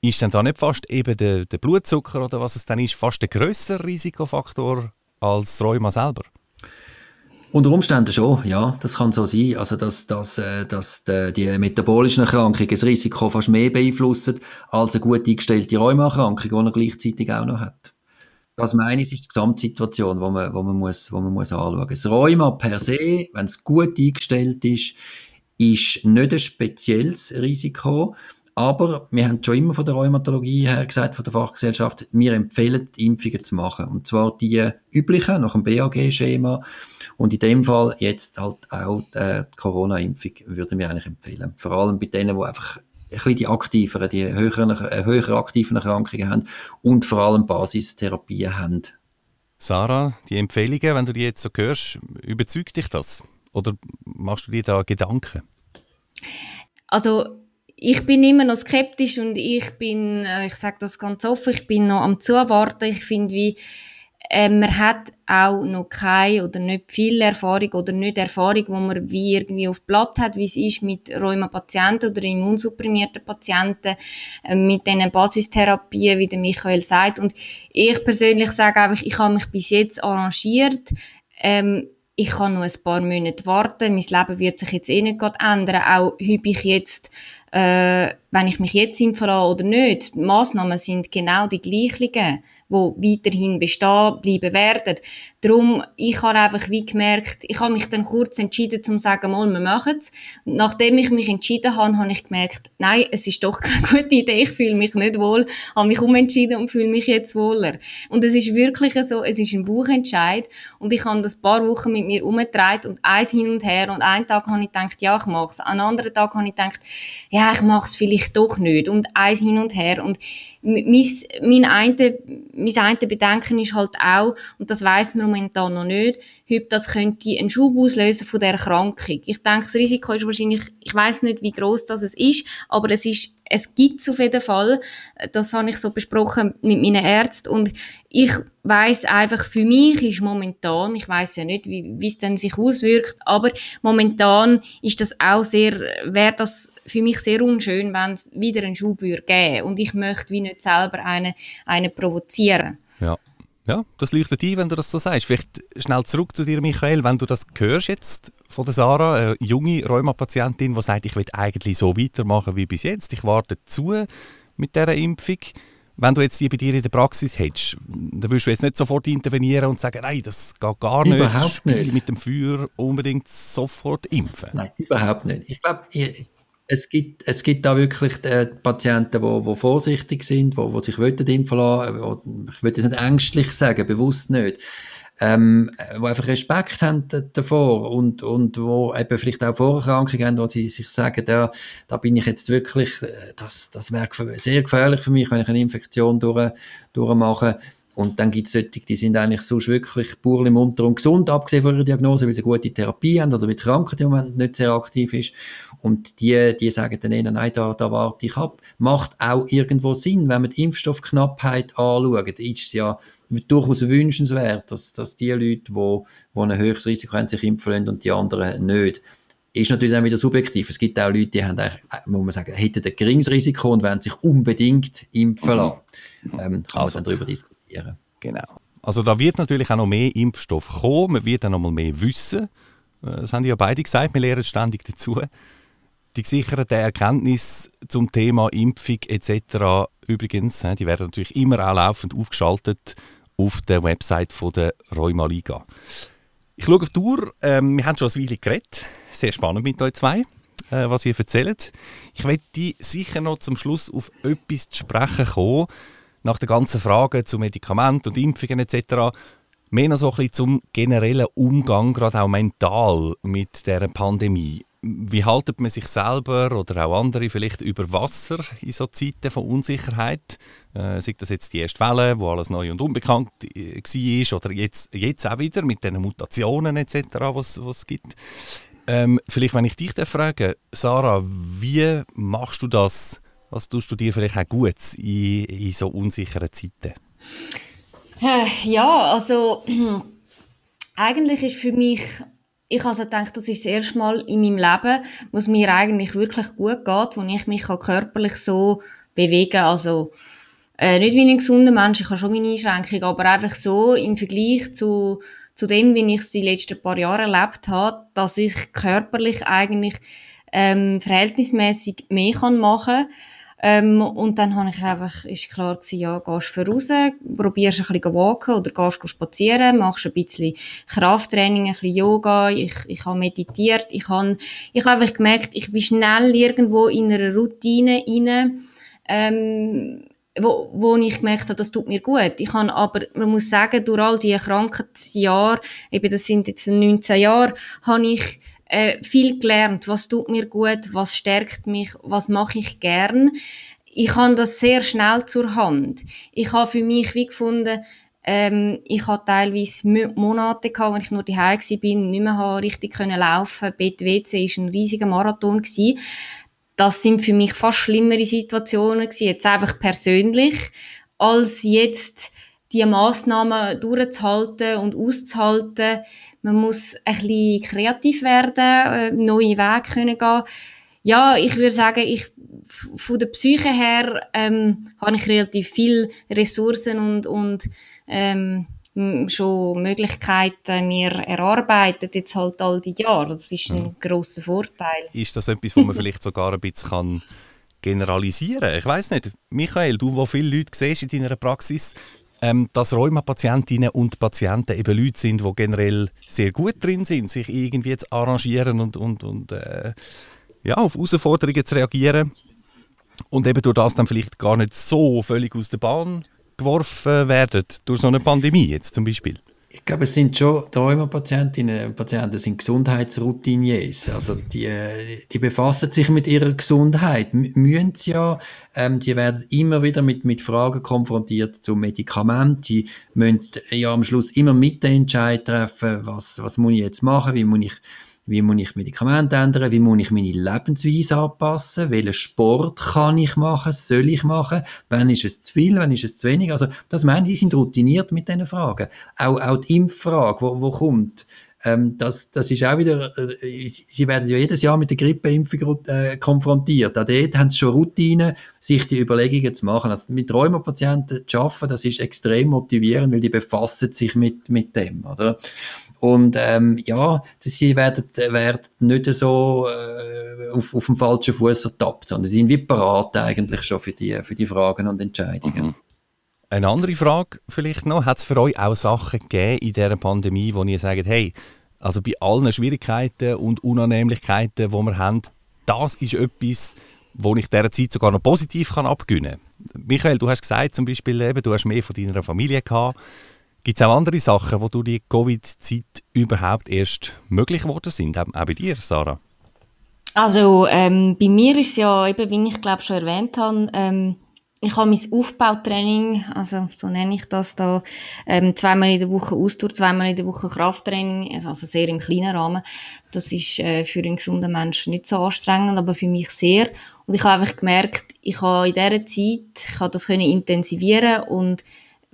ist dann da nicht fast eben der, der Blutzucker oder was es dann ist, fast der größere Risikofaktor als Rheuma selber? Unter Umständen schon, ja, das kann so sein. Also, dass, dass, äh, dass die, metabolischen Erkrankungen das Risiko fast mehr beeinflussen als eine gut eingestellte Rheumaerkrankung, die er gleichzeitig auch noch hat. Das meine ich, ist die Gesamtsituation, die man, man, muss, wo man muss anschauen muss. Das Rheuma per se, wenn es gut eingestellt ist, ist nicht ein spezielles Risiko. Aber wir haben schon immer von der Rheumatologie her gesagt, von der Fachgesellschaft, wir empfehlen, Impfungen zu machen. Und zwar die üblichen, nach dem BAG-Schema. Und in dem Fall jetzt halt auch äh, die Corona-Impfung würden wir eigentlich empfehlen. Vor allem bei denen, die einfach ein bisschen die aktiveren, die höheren, äh, höher aktiven Erkrankungen haben und vor allem Basistherapien haben. Sarah, die Empfehlungen, wenn du die jetzt so hörst, überzeugt dich das? Oder machst du dir da Gedanken? Also ich bin immer noch skeptisch und ich bin, äh, ich sage das ganz offen, ich bin noch am Zuwarten. Ich finde, wie äh, man hat auch noch keine oder nicht viel Erfahrung oder nicht Erfahrung, wo man wie irgendwie auf Blatt hat, wie es ist mit Rheuma-Patienten oder immunsupprimierten Patienten, äh, mit diesen Basistherapien, wie der Michael sagt. Und ich persönlich sage einfach, ich habe mich bis jetzt arrangiert. Ähm, ich kann noch ein paar Monate warten. Mein Leben wird sich jetzt eh nicht ändern. Auch ob ich jetzt äh, wenn ich mich jetzt impfen lasse oder nicht. Die Massnahmen sind genau die gleichen, die weiterhin bestehen bleiben werden. Darum, ich habe einfach wie gemerkt, ich habe mich dann kurz entschieden, zu sagen, mal, wir machen es. Nachdem ich mich entschieden habe, habe ich gemerkt, nein, es ist doch keine gute Idee, ich fühle mich nicht wohl, habe mich umentschieden und fühle mich jetzt wohler. Und es ist wirklich so, es ist ein Buchentscheid und ich habe das ein paar Wochen mit mir umgetragen und eins hin und her und einen Tag habe ich gedacht, ja, ich mache es. An anderen Tag habe ich gedacht, ja, ich mache es vielleicht doch nicht und eins hin und her und mein, eine, mein eine Bedenken ist halt auch, und das weiß man momentan noch nicht, ob das könnte einen Schub auslösen von der Erkrankung. Ich denke, das Risiko ist wahrscheinlich, ich weiß nicht, wie groß das ist, aber es ist es gibt es auf jeden Fall. Das habe ich so besprochen mit meinen Ärzten und ich weiß einfach für mich ist momentan, ich weiß ja nicht, wie, es dann sich auswirkt, aber momentan ist das auch sehr, wäre das für mich sehr unschön, wenn es wieder einen Schub würde und ich möchte wie nicht selber einen, einen provozieren. Ja. Ja, das leuchtet ein, wenn du das so sagst. Vielleicht schnell zurück zu dir, Michael, wenn du das hörst jetzt von der Sarah, eine junge Rheumapatientin, die sagt, ich will eigentlich so weitermachen wie bis jetzt, ich warte zu mit dieser Impfung. wenn du jetzt die bei dir in der Praxis hättest, dann würdest du jetzt nicht sofort intervenieren und sagen, nein, das geht gar nicht. Überhaupt nicht. mit dem Feuer unbedingt sofort impfen. Nein, überhaupt nicht. Ich glaube, es gibt, es gibt da wirklich äh, Patienten, die, die vorsichtig sind, die, die sich wollen impfen lassen, wo, ich würde es nicht ängstlich sagen, bewusst nicht, ähm, wo einfach Respekt haben davor und, und wo eben vielleicht auch Vorerkrankungen haben, wo sie sich sagen, da, da bin ich jetzt wirklich, äh, das, das wäre sehr gefährlich für mich, wenn ich eine Infektion durch, durchmache. Und dann gibt es solche, die sind eigentlich sonst wirklich purlich munter und gesund, abgesehen von ihrer Diagnose, weil sie gute Therapie haben oder weil die Krankheit im Moment nicht sehr aktiv ist. Und die, die sagen dann eher, nein, da, da warte ich ab. Macht auch irgendwo Sinn, wenn man die Impfstoffknappheit anschaut, ist es ja durchaus wünschenswert, dass, dass die Leute, die, die ein höheres Risiko haben, sich impfen lassen und die anderen nicht. Ist natürlich dann wieder subjektiv. Es gibt auch Leute, die haben eigentlich, muss man sagen, hätten ein geringes Risiko und wollen sich unbedingt impfen lassen. Ähm, kann also, man dann darüber diskutieren. Genau. Also da wird natürlich auch noch mehr Impfstoff kommen, man wird dann noch mal mehr wissen. Äh, das haben die ja beide gesagt, wir lernen ständig dazu. Die gesicherten Erkenntnisse zum Thema Impfung etc. übrigens, die werden natürlich immer auch laufend aufgeschaltet auf der Website von der Rheuma Liga. Ich schaue auf die Uhr, ähm, wir haben schon ein Weile geredet, sehr spannend mit euch zwei, äh, was ihr erzählt. Ich möchte sicher noch zum Schluss auf etwas zu sprechen kommen, nach den ganzen Fragen zu Medikamenten und Impfungen etc. Mehr noch so ein bisschen zum generellen Umgang, gerade auch mental mit der Pandemie. Wie haltet man sich selber oder auch andere vielleicht über Wasser in so Zeiten von Unsicherheit? Äh, sei das jetzt die erste Welle, wo alles neu und unbekannt äh, war, oder jetzt, jetzt auch wieder mit den Mutationen etc., was es gibt. Ähm, vielleicht, wenn ich dich da frage, Sarah, wie machst du das? Was tust du dir vielleicht auch gut in, in so unsicheren Zeiten? Äh, ja, also eigentlich ist für mich ich also denke, das ist das erste Mal in meinem Leben, wo es mir eigentlich wirklich gut geht, wo ich mich körperlich so bewegen kann. Also, äh, nicht wie ein gesunder Mensch, ich habe schon meine Einschränkungen, aber einfach so im Vergleich zu, zu dem, wie ich es die letzten paar Jahre erlebt habe, dass ich körperlich eigentlich ähm, verhältnismäßig mehr machen kann ähm, und dann habe ich einfach, ist klar gewesen, ja, gehst du raus, probierst ein bisschen walken oder gehst spazieren, machst ein bisschen Krafttraining, ein bisschen Yoga, ich, ich habe meditiert, ich habe, ich habe einfach gemerkt, ich bin schnell irgendwo in einer Routine rein, ähm, wo, wo ich gemerkt habe, das tut mir gut. Ich habe aber, man muss sagen, durch all diese Krankheitsjahre, eben das sind jetzt 19 Jahre, habe ich äh, viel gelernt. Was tut mir gut? Was stärkt mich? Was mache ich gern? Ich habe das sehr schnell zur Hand. Ich habe für mich wie gefunden, ähm, ich hatte teilweise Monate gehabt, wenn ich nur daheim war, bin, nicht mehr richtig können laufen. BTWC ist ein riesiger Marathon gewesen. Das sind für mich fast schlimmere Situationen gewesen, jetzt einfach persönlich, als jetzt die Massnahmen durchzuhalten und auszuhalten. Man muss ein bisschen kreativ werden, äh, neue Wege können gehen. Ja, ich würde sagen, ich, von der Psyche her ähm, habe ich relativ viele Ressourcen und, und ähm, schon Möglichkeiten mir erarbeitet, jetzt halt all die Jahre. Das ist ein mhm. grosser Vorteil. Ist das etwas, wo man vielleicht sogar ein bisschen kann generalisieren Ich weiß nicht. Michael, du, wo viele Leute siehst in deiner Praxis, ähm, dass Rheuma-Patientinnen und Patienten eben Leute sind, die generell sehr gut drin sind, sich irgendwie zu arrangieren und, und, und äh, ja, auf Herausforderungen zu reagieren und eben durch das dann vielleicht gar nicht so völlig aus der Bahn geworfen werden, durch so eine Pandemie jetzt zum Beispiel. Ich glaube, es sind schon Rheuma-Patientinnen und Patienten sind Gesundheitsroutiniers. Also die, die befassen sich mit ihrer Gesundheit, müssen sie ja. Ähm, sie werden immer wieder mit, mit Fragen konfrontiert zu Medikamenten. Sie müssen ja am Schluss immer mit den Entscheid treffen, was, was muss ich jetzt machen, wie muss ich wie muss ich Medikamente ändern? Wie muss ich meine Lebensweise anpassen? Welchen Sport kann ich machen? Soll ich machen? Wann ist es zu viel? Wann ist es zu wenig? Also, das meine ich, die sind routiniert mit diesen Fragen. Auch, auch die Impffrage, wo, wo kommt, ähm, das, das ist auch wieder, äh, sie werden ja jedes Jahr mit der Grippeimpfung äh, konfrontiert. Auch dort haben sie schon Routinen, sich die Überlegungen zu machen. Also mit Rheumapatienten zu arbeiten, das ist extrem motivierend, weil die befassen sich mit, mit dem, oder? Und ähm, ja, sie werden, werden nicht so äh, auf, auf dem falschen Fuß ertappt, sondern sie sind wie parat eigentlich schon für die, für die Fragen und Entscheidungen. Mhm. Eine andere Frage vielleicht noch. Hat es für euch auch Sachen gegeben in dieser Pandemie, wo ihr sagt, hey, also bei allen Schwierigkeiten und Unannehmlichkeiten, die wir haben, das ist etwas, wo ich dieser Zeit sogar noch positiv kann abgewinnen kann. Michael, du hast gesagt, zum Beispiel, eben, du hast mehr von deiner Familie gehabt. Gibt es auch andere Sachen, wo du die Covid-Zeit überhaupt erst möglich geworden sind? Auch bei dir, Sarah? Also ähm, bei mir ist es ja, eben, wie ich glaube schon erwähnt habe, ähm, ich habe mein Aufbautraining, also so nenne ich das da, ähm, zweimal in der Woche Ausdauer, zweimal in der Woche Krafttraining, also, also sehr im kleinen Rahmen. Das ist äh, für einen gesunden Menschen nicht so anstrengend, aber für mich sehr. Und ich habe einfach gemerkt, ich habe in dieser Zeit, ich habe das können intensivieren und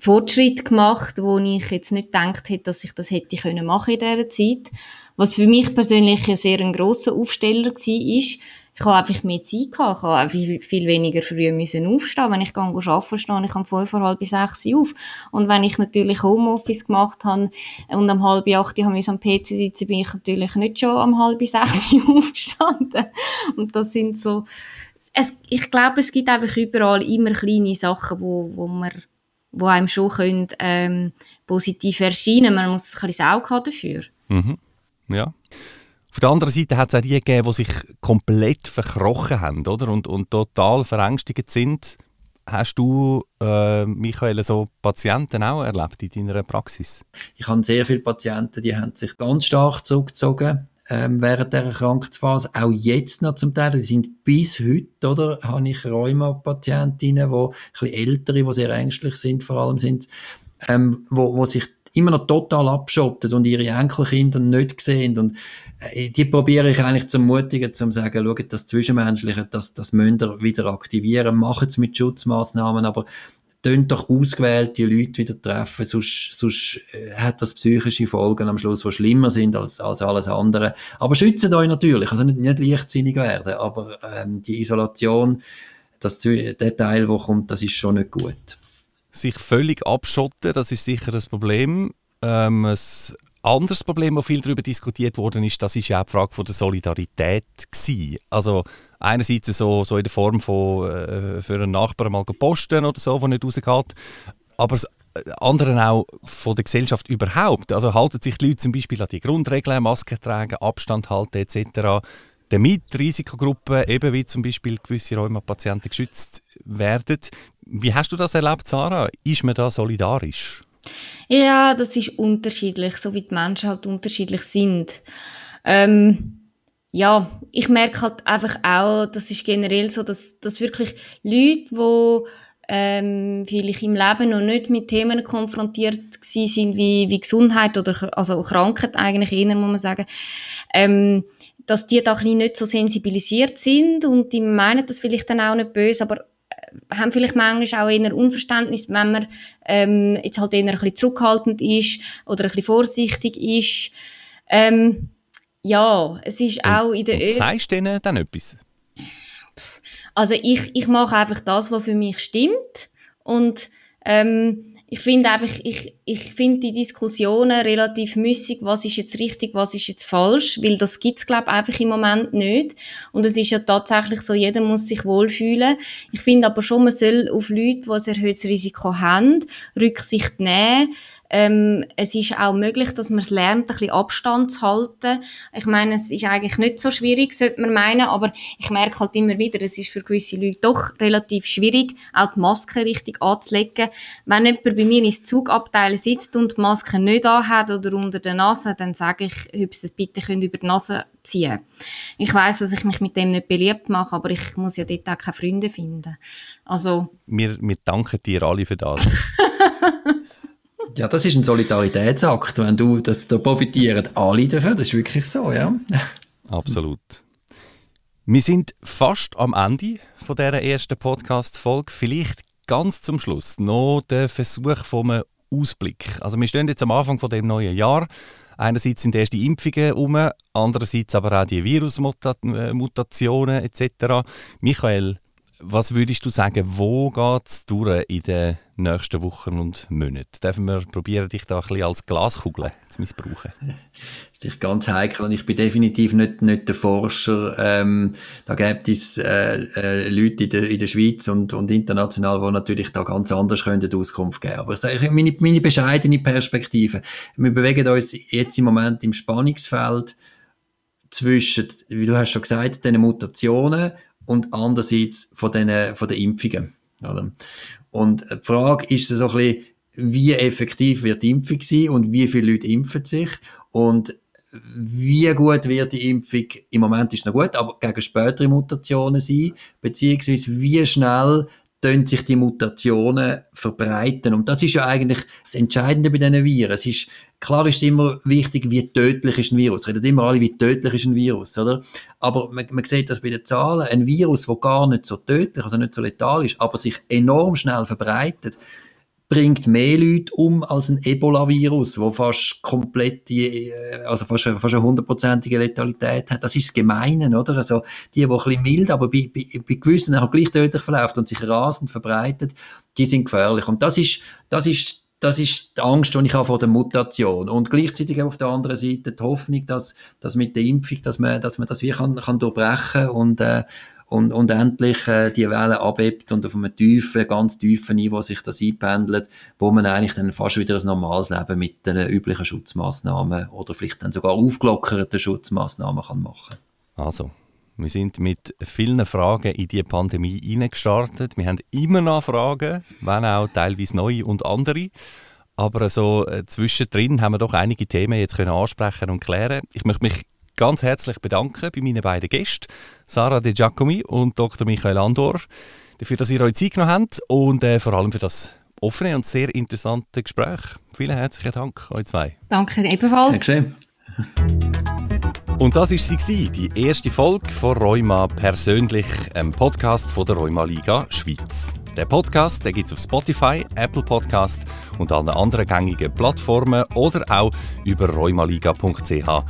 Fortschritt gemacht, wo ich jetzt nicht gedacht hätte, dass ich das hätte können machen in dieser Zeit. Was für mich persönlich ein sehr ein grosser Aufsteller war, ist, ich habe einfach mehr Zeit gehabt. Ich habe einfach viel weniger früh müssen aufstehen. Wenn ich gehe arbeiten, stehe ich um fünf vor halb sechs auf. Und wenn ich natürlich Homeoffice gemacht habe und um halb acht habe ich am PC sitzen, bin ich natürlich nicht schon um halb sechs aufgestanden. Und das sind so, es, ich glaube, es gibt einfach überall immer kleine Sachen, wo, wo man wo einem schon können, ähm, positiv erscheinen Man muss ein bisschen Auge haben dafür. Mhm. Ja. Auf der anderen Seite hat es auch die gegeben, die sich komplett verkrochen haben oder? Und, und total verängstigt sind. Hast du, äh, Michael, so Patienten auch erlebt in deiner Praxis? Ich habe sehr viele Patienten, die haben sich ganz stark zurückgezogen ähm, während dieser Krankheitsphase. Auch jetzt noch zum Teil. Die sind bis heute, oder? Habe ich Rheuma-Patientinnen, die ein ältere, die sehr ängstlich sind, vor allem sind, ähm, wo, wo sich immer noch total abschottet und ihre Enkelkinder nicht sehen. Und äh, die probiere ich eigentlich zu ermutigen, zu sagen, schaut, das Zwischenmenschliche, das, das müsst ihr wieder aktivieren, macht es mit Schutzmaßnahmen, aber tönt doch ausgewählte Leute wieder treffen, sonst, sonst äh, hat das psychische Folgen am Schluss, die schlimmer sind als, als alles andere. Aber schützt euch natürlich, also nicht, nicht leichtsinnig werden, aber ähm, die Isolation, das, der Teil, der kommt, das ist schon nicht gut sich völlig abschotten, das ist sicher ein Problem. Ähm, ein anderes Problem, das viel darüber diskutiert worden ist, das ist ja auch die Frage von der Solidarität gewesen. Also einerseits so, so in der Form von äh, für einen Nachbarn mal posten oder so, der nicht rausgeht, aber das andere auch von der Gesellschaft überhaupt. Also halten sich die Leute zum Beispiel an die Grundregeln, Masken tragen, Abstand halten etc., damit Risikogruppen, eben wie zum Beispiel gewisse Rheumapatienten, geschützt werden. Wie hast du das erlebt, Sarah? Ist man da solidarisch? Ja, das ist unterschiedlich, so wie die Menschen halt unterschiedlich sind. Ähm, ja, ich merke halt einfach auch, das ist generell so, dass, dass wirklich Leute, die ähm, vielleicht im Leben noch nicht mit Themen konfrontiert sind wie, wie Gesundheit oder also Krankheit eigentlich eher, muss man sagen, ähm, dass die da ein nicht so sensibilisiert sind und die meinen das vielleicht dann auch nicht böse, aber haben vielleicht manchmal auch eher Unverständnis, wenn man ähm, jetzt halt eher ein bisschen zurückhaltend ist oder ein bisschen vorsichtig ist. Ähm, ja, es ist und, auch in der Öffentlichkeit... Sagst du denen dann etwas? Also ich, ich mache einfach das, was für mich stimmt und ähm, ich finde einfach, ich, ich finde die Diskussionen relativ müßig, was ist jetzt richtig, was ist jetzt falsch, weil das gibt's glaube einfach im Moment nicht. Und es ist ja tatsächlich so, jeder muss sich wohlfühlen. Ich finde aber schon, man soll auf Leute, die ein erhöhtes Risiko haben, Rücksicht nehmen ähm, es ist auch möglich, dass man es lernt, ein bisschen Abstand zu halten. Ich meine, es ist eigentlich nicht so schwierig, sollte man meinen, aber ich merke halt immer wieder, es ist für gewisse Leute doch relativ schwierig, auch die Maske richtig anzulegen. Wenn jemand bei mir ins Zugabteil sitzt und die Maske nicht anhat oder unter der Nase, dann sage ich, ob sie es bitte über die Nase ziehen Ich weiß, dass ich mich mit dem nicht beliebt mache, aber ich muss ja dort auch keine Freunde finden. Also... Wir, wir danken dir alle für das. Ja, das ist ein Solidaritätsakt. Wenn du, das, da profitieren alle davon. Das ist wirklich so, ja. Absolut. Wir sind fast am Ende von dieser ersten Podcast-Folge. Vielleicht ganz zum Schluss noch der Versuch vom Ausblick. Also wir stehen jetzt am Anfang von dem neuen Jahr. Einerseits sind erst die Impfungen um, andererseits aber auch die Virusmutationen etc. Michael, Was würdest du sagen, wo geht es durch in den nächsten Wochen und Monaten? Dürfen wir probieren, dich da ein bisschen als Glaskugel zu missbrauchen? Das ist ganz heikel und ich bin definitiv nicht, nicht der Forscher. Ähm, da gibt es äh, äh, Leute in der, in der Schweiz und, und international, die natürlich da ganz anders können Auskunft geben Aber meine, meine bescheidene Perspektive, wir bewegen uns jetzt im Moment im Spannungsfeld zwischen, wie du hast schon gesagt, den Mutationen und andererseits von den, von den Impfungen. Oder? Und die Frage ist so ein bisschen, wie effektiv wird die Impfung sein und wie viele Leute impfen sich und wie gut wird die Impfung, im Moment ist noch gut, aber gegen spätere Mutationen sein, beziehungsweise wie schnell sich die Mutationen verbreiten. Und das ist ja eigentlich das Entscheidende bei diesen Viren. Es ist, klar ist es immer wichtig, wie tödlich ist ein Virus. Redet immer alle, wie tödlich ist ein Virus, oder? Aber man, man sieht das bei den Zahlen. Ein Virus, das gar nicht so tödlich, also nicht so letal ist, aber sich enorm schnell verbreitet, bringt mehr Leute um als ein Ebola-Virus, wo fast komplett die, äh, also fast, fast eine hundertprozentige Letalität hat. Das ist das Gemeine, oder? Also, die, die ein bisschen mild, aber bei, bei, bei gewissen auch gleich tödlich verläuft und sich rasend verbreitet, die sind gefährlich. Und das ist, das ist, das ist die Angst, die ich habe vor der Mutation. Und gleichzeitig auf der anderen Seite die Hoffnung, dass, dass mit der Impfung, dass man, dass man das wie kann, kann durchbrechen und, äh, und, und endlich äh, die Welle abhebt und auf einem tiefen, ganz tiefen Niveau sich das einpendelt, wo man eigentlich dann fast wieder ein normales Leben mit den üblichen Schutzmaßnahmen oder vielleicht dann sogar aufgelockerten Schutzmaßnahmen kann machen. Also, wir sind mit vielen Fragen in die Pandemie hineingestartet. Wir haben immer noch Fragen, wenn auch teilweise neue und andere. Aber so äh, zwischendrin haben wir doch einige Themen jetzt können ansprechen und klären. Ich möchte mich ganz herzlich bedanken bei meinen beiden Gästen, Sarah De Giacomi und Dr. Michael Andor, dafür, dass ihr euch Zeit genommen habt und äh, vor allem für das offene und sehr interessante Gespräch. Vielen herzlichen Dank, euch zwei. Danke ebenfalls. Dankeschön. Und das war sie, die erste Folge von Rheuma persönlich, einem Podcast von der Rheuma Liga Schweiz. Der Podcast gibt es auf Spotify, Apple Podcast und allen anderen gängigen Plattformen oder auch über rheumaliga.ch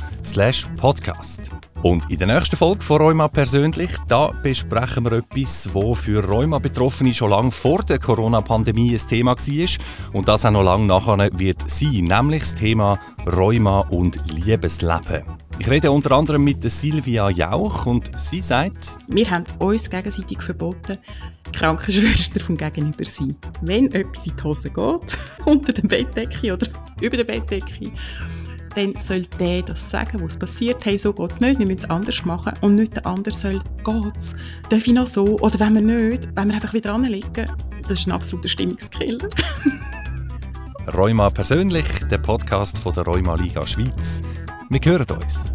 podcast. Und in der nächsten Folge von Rheuma persönlich, da besprechen wir etwas, wo für Rheuma-Betroffene schon lange vor der Corona-Pandemie ein Thema war und das auch noch lange nachher wird sein, nämlich das Thema Rheuma und Liebesleben. Ich rede unter anderem mit Silvia Jauch und sie sagt, wir haben uns gegenseitig verboten, Krankenschwester vom Gegenüber sein. Wenn etwas in die Hose geht, unter der Bettdecke oder über der Bettdecke, dann soll der das sagen, was passiert. Hey, so geht es nicht, wir müssen es anders machen. Und nicht der andere soll, geht's, darf ich noch so? Oder wenn wir nicht, wenn wir einfach wieder anlegen. Das ist ein absoluter Stimmungskiller. Rheuma persönlich, der Podcast von der Rheuma Liga Schweiz. Wir hören uns.